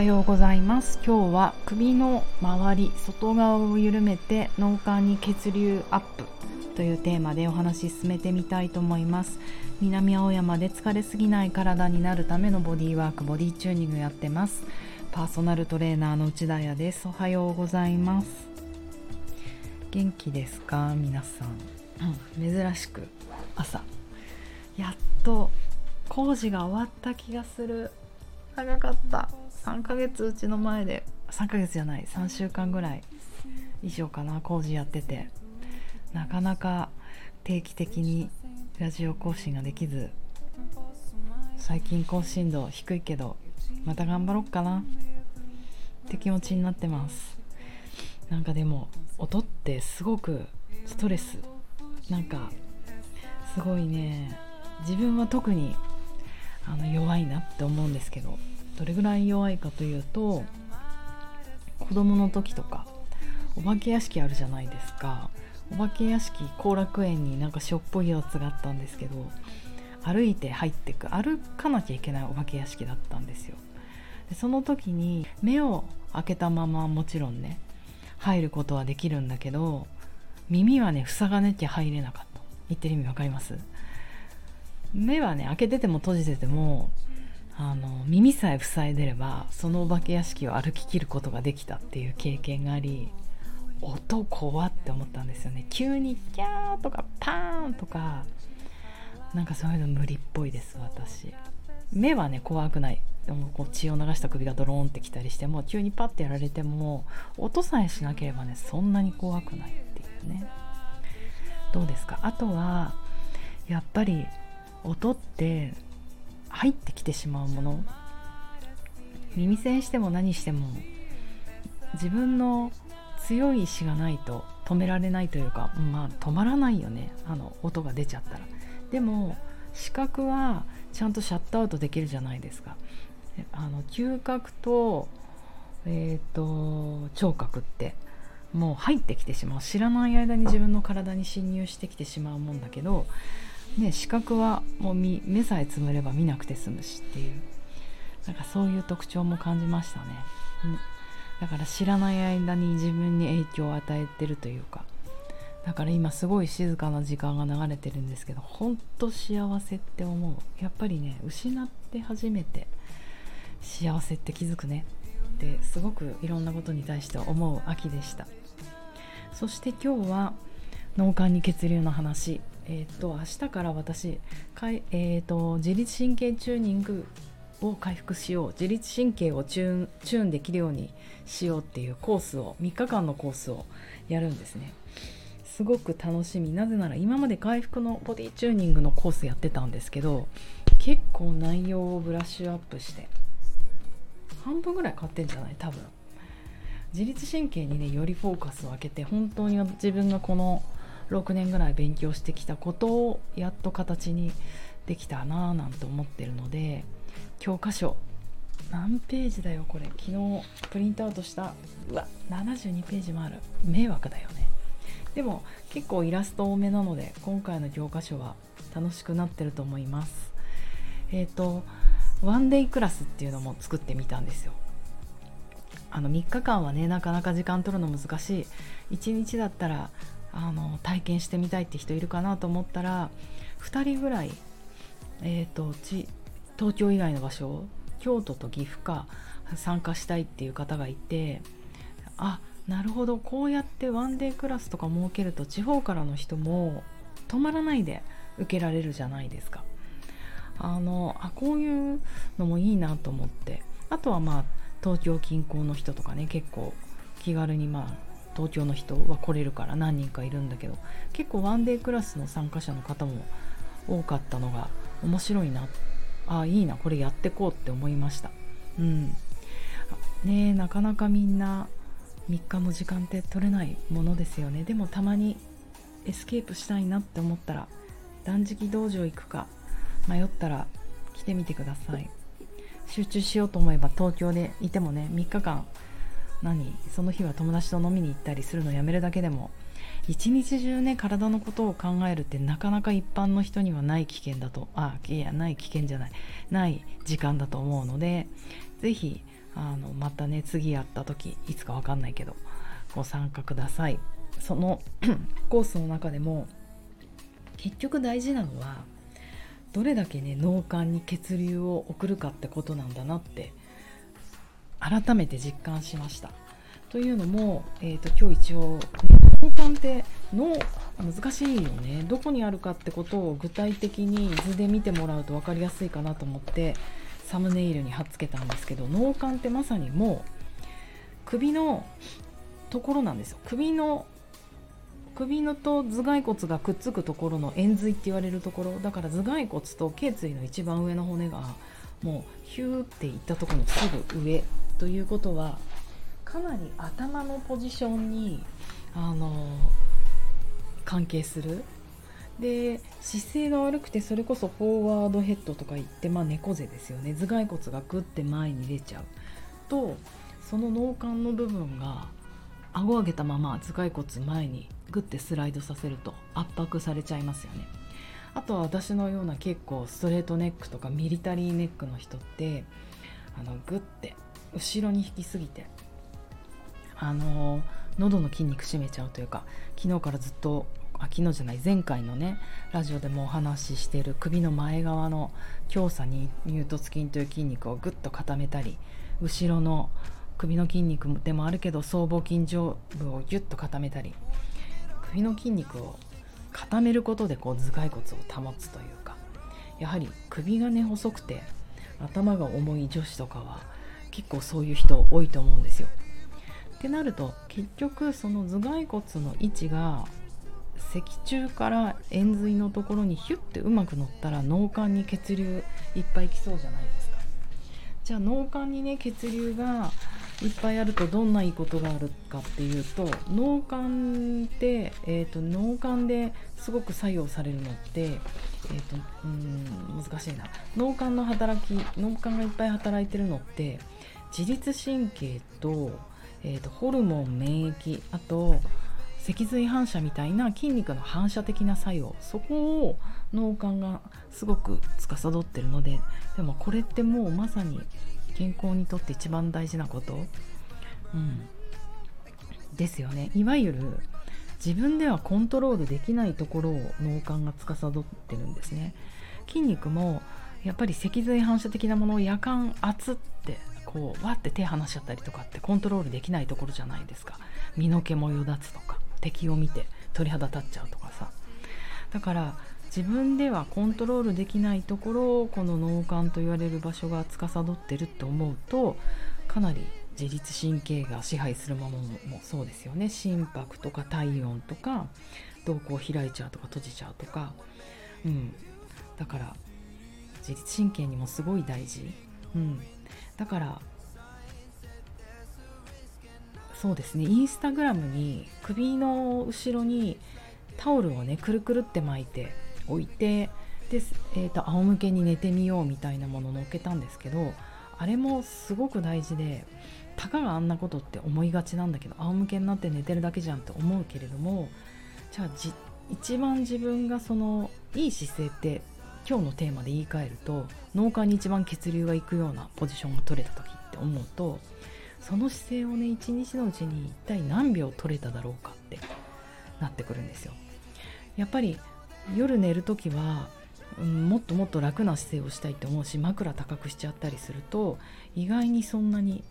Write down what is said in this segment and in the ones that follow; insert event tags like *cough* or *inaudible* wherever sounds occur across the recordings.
はようございます。今日は首の周り外側を緩めて脳幹に血流アップというテーマでお話し進めてみたいと思います。南青山で疲れすぎない体になるためのボディワークボディチューニングやってます。パーソナルトレーナーの内田彩です。おはようございます。元気ですか？皆さん、うん、珍しく朝。やっと工事が終わった気がする。長かった。3ヶ月うちの前で3ヶ月じゃない3週間ぐらい以上かな工事やってて。なかなか定期的にラジオ更新ができず最近更新度低いけどまた頑張ろっかな。って気持ちになってます。なんかでも音ってすごくストレス。なんかすごいね。自分は特にあの弱いなって思うんですけど。どれぐらい弱いかというと子供の時とかお化け屋敷あるじゃないですか。お化け屋敷後楽園になんかしょっぽいやつがあったんですけど歩いて入ってく歩かなきゃいけないお化け屋敷だったんですよ。でその時に目を開けたままもちろんね入ることはできるんだけど耳はね塞がなきゃ入れなかった。言ってる意味わかります？目はね開けてても閉じててもあの耳さえ塞いでればそのお化け屋敷を歩ききることができたっていう経験があり音怖って思ったんですよね。急にキャーとかパーンとかなんかそういうの無理っぽいです私。目はね怖くない。でもこう血を流した首がドローンってきたりしても急にパッてやられても音さえしなければねそんなに怖くないっていうね。どうですか？あとはやっぱり音って入ってきてしまうもの。耳栓しても何しても自分の強い意志がないと止められないというかまあ止まらないよね。あの音が出ちゃったら。でも視覚はちゃんとシャットアウトできるじゃないですか。あの嗅覚と,、えーと、と聴覚ってもう入ってきてしまう。知らない間に自分の体に侵入してきてしまうもんだけどね、視覚はもう目さえつむれば見なくて済むしっていう。なんかそういう特徴も感じましたね、うん、だから知らない間に自分に影響を与えてるというか。だから今すごい静かな時間が流れてるんですけどほんと幸せって思う。やっぱりね失って初めて幸せって気づくね。ってすごくいろんなことに対して思う秋でした。そして今日は脳幹に血流の話。えっ、と明日から私かい、えーと、自律神経チューニングを回復しよう。自律神経をチューンチューンできるようにしようっていうコースを3日間のコースをやるんですね。すごく楽しみ。なぜなら今まで回復のボディチューニングのコースやってたんですけど結構内容をブラッシュアップして半分ぐらい買ってんじゃない？多分。自律神経にねよりフォーカスを当てて本当に自分がこの6年ぐらい勉強してきたことをやっと形にできたなぁなんて思ってるので教科書。何ページだよこれ。昨日プリントアウトした。うわ72ページもある。迷惑だよね。でも結構イラスト多めなので今回の教科書は楽しくなってると思います。えっ、ー、とワンデイクラスっていうのも作ってみたんですよ。あの3日間はねなかなか時間取るの難しい。1日だったらあの体験してみたいって人いるかなと思ったら2人ぐらい、えーと、ち東京以外の場所京都と岐阜か参加したいっていう方がいてあなるほどこうやってワンデークラスとか設けると地方からの人も泊まらないで受けられるじゃないですか。あのあこういうのもいいなと思ってあとはまあ東京近郊の人とかね結構気軽にまあ東京の人は来れるから何人かいるんだけど結構ワンデークラスの参加者の方も多かったのが面白いな。あいいなこれやってこうって思いました。うん。ねなかなかみんな3日も時間って取れないものですよね。でもたまにエスケープしたいなって思ったら断食道場行くか迷ったら来てみてください。集中しようと思えば東京でいてもね3日間何？その日は友達と飲みに行ったりするのやめるだけでも一日中ね体のことを考えるってなかなか一般の人にはない経験だとあいやない経験じゃないない時間だと思うので是非あのまたね次やった時いつか分かんないけどご参加ください。その *clears throat* コースの中でも結局大事なのはどれだけね脳幹に血流を送るかってことなんだなって改めて実感しました。というのも、えーと、今日一応、ね、脳幹って脳難しいよね。どこにあるかってことを具体的に図で見てもらうと分かりやすいかなと思ってサムネイルに貼っつけたんですけど脳幹ってまさにもう首のところなんですよ。首の首のと頭蓋骨がくっつくところの円髄って言われるところ。だから頭蓋骨と頸椎の一番上の骨がもうヒューっていったところのすぐ上。ということはかなり頭のポジションにあの関係する。で姿勢が悪くてそれこそフォワードヘッドとか言って、まあ、猫背ですよね。頭蓋骨がグッて前に出ちゃう。とその脳幹の部分が顎上げたまま頭蓋骨前にグッてスライドさせると圧迫されちゃいますよね。あとは私のような結構ストレートネックとかミリタリーネックの人ってあのグッて後ろに引きすぎてあの喉の筋肉締めちゃうというか昨日からずっとあ昨日じゃない前回のねラジオでもお話ししている首の前側の強鎖に乳突筋という筋肉をぐっと固めたり後ろの首の筋肉でもあるけど僧帽筋上部をギュッと固めたり首の筋肉を固めることでこう頭蓋骨を保つというかやはり首がね細くて頭が重い女子とかは結構そういう人多いと思うんですよ。ってなると結局その頭蓋骨の位置が脊柱から円髄のところにヒュッてうまく乗ったら脳幹に血流いっぱい来そうじゃないですかじゃあ脳幹にね血流がいっぱいあるとどんないいことがあるかっていうと脳幹って、えーと、脳幹ですごく作用されるのって、えーと、うん難しいな。脳幹の働き脳幹がいっぱい働いてるのって自律神経と,、えーとホルモン免疫あと脊髄反射みたいな筋肉の反射的な作用そこを脳幹がすごく司ってるのででもこれってもうまさに健康にとって一番大事なこと、うん、ですよね。いわゆる自分ではコントロールできないところを脳幹が司ってるんですね。筋肉もやっぱり脊髄反射的なものを夜間圧ってこうわって手離しちゃったりとかってコントロールできないところじゃないですか。身の毛もよだつとか敵を見て鳥肌立っちゃうとかさ。だから自分ではコントロールできないところをこの脳幹と言われる場所が司ってるって思うとかなり自律神経が支配するものもそうですよね。心拍とか体温とか瞳孔開いちゃうとか閉じちゃうとか、うん、だから自律神経にもすごい大事、うん、だからそうですね。インスタグラムに首の後ろにタオルをねくるくるって巻いて置いてで、えーと、仰向けに寝てみようみたいなものを載っけたんですけどあれもすごく大事でたかがあんなことって思いがちなんだけど仰向けになって寝てるだけじゃんって思うけれどもじゃあ一番自分がそのいい姿勢って今日のテーマで言い換えると脳幹に一番血流がいくようなポジションが取れた時って思うとその姿勢をね一日のうちに一体何秒取れただろうかってなってくるんですよ。やっぱり夜寝る時は、うん、もっともっと楽な姿勢をしたいって思うし枕高くしちゃったりすると意外にそんなに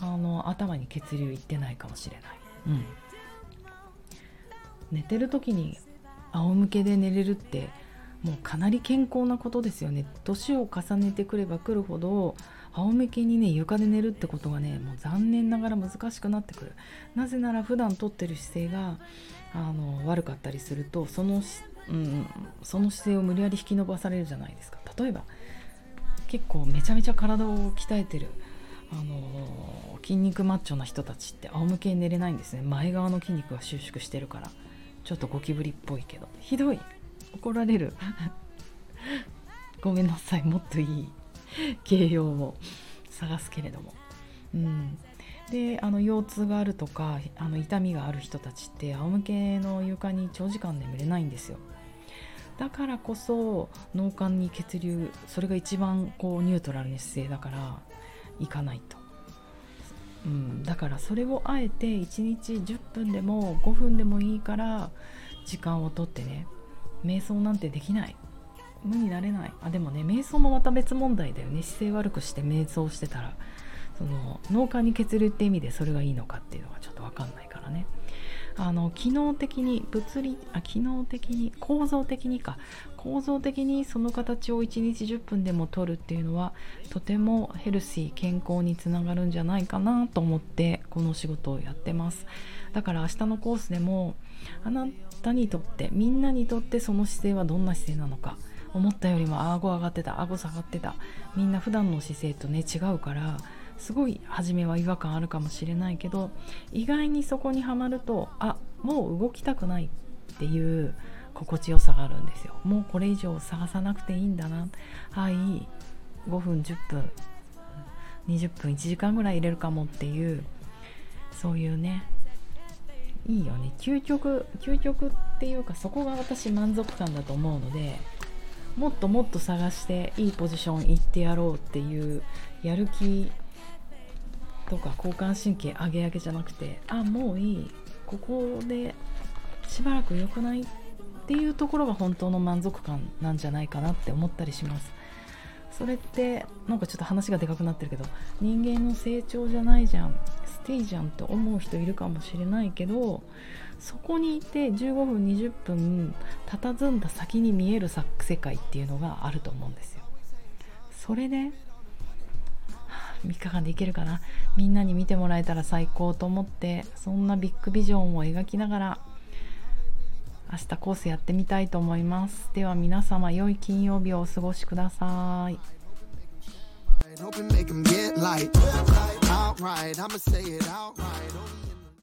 あの頭に血流いってないかもしれない、うん、寝てる時に仰向けで寝れるってもうかなり健康なことですよね。年を重ねてくればくるほど仰向けにね床で寝るってことがねもう残念ながら難しくなってくる。なぜなら普段とってる姿勢があの悪かったりするとその,、うん、その姿勢を無理やり引き伸ばされるじゃないですか。例えば結構めちゃめちゃ体を鍛えてるあの筋肉マッチョな人たちって仰向けに寝れないんですね。前側の筋肉が収縮してるから。ちょっとゴキブリっぽいけど。ひどい。怒られる。*laughs* ごめんなさい。もっといい形容を探すけれども、うん、であの腰痛があるとかあの痛みがある人たちって仰向けの床に長時間眠れないんですよ。だからこそ脳幹に血流それが一番こうニュートラルな姿勢だからいかないと。うん、だからそれをあえて1日10分でも5分でもいいから時間をとってね瞑想なんてできない。無になれない。あでもね瞑想もまた別問題だよね。姿勢悪くして瞑想してたらその脳幹に血流って意味でそれがいいのかっていうのがちょっと分かんないからね。あの機能的に物理あ機能的に構造的にか。構造的にその形を1日10分でも取るっていうのはとてもヘルシー健康につながるんじゃないかなと思ってこの仕事をやってます。だから明日のコースでもあなたにとってみんなにとってその姿勢はどんな姿勢なのか思ったよりも顎上がってた顎下がってた。みんな普段の姿勢とね違うからすごい初めは違和感あるかもしれないけど意外にそこにはまるとあもう動きたくないっていう心地よさがあるんですよ。もうこれ以上探さなくていいんだな。はい5分10分。20分1時間ぐらい入れるかもっていうそういうねいいよね。究極究極っていうかそこが私満足感だと思うのでもっともっと探していいポジション行ってやろうっていうやる気とか交感神経上げ上げじゃなくてあもういい。ここでしばらく良くないっていうところが本当の満足感なんじゃないかなって思ったりします。それってなんかちょっと話がでかくなってるけど人間の成長じゃないじゃん。ステイじゃんって思う人いるかもしれないけどそこにいて15分20分佇んだ先に見える世界っていうのがあると思うんですよ。それで3日間でいけるかなみんなに見てもらえたら最高と思ってそんなビッグビジョンを描きながら明日コースやってみたいと思いますでは皆様良い金曜日をお過ごしください Hope and make them get light. Outright, I'ma say it outright.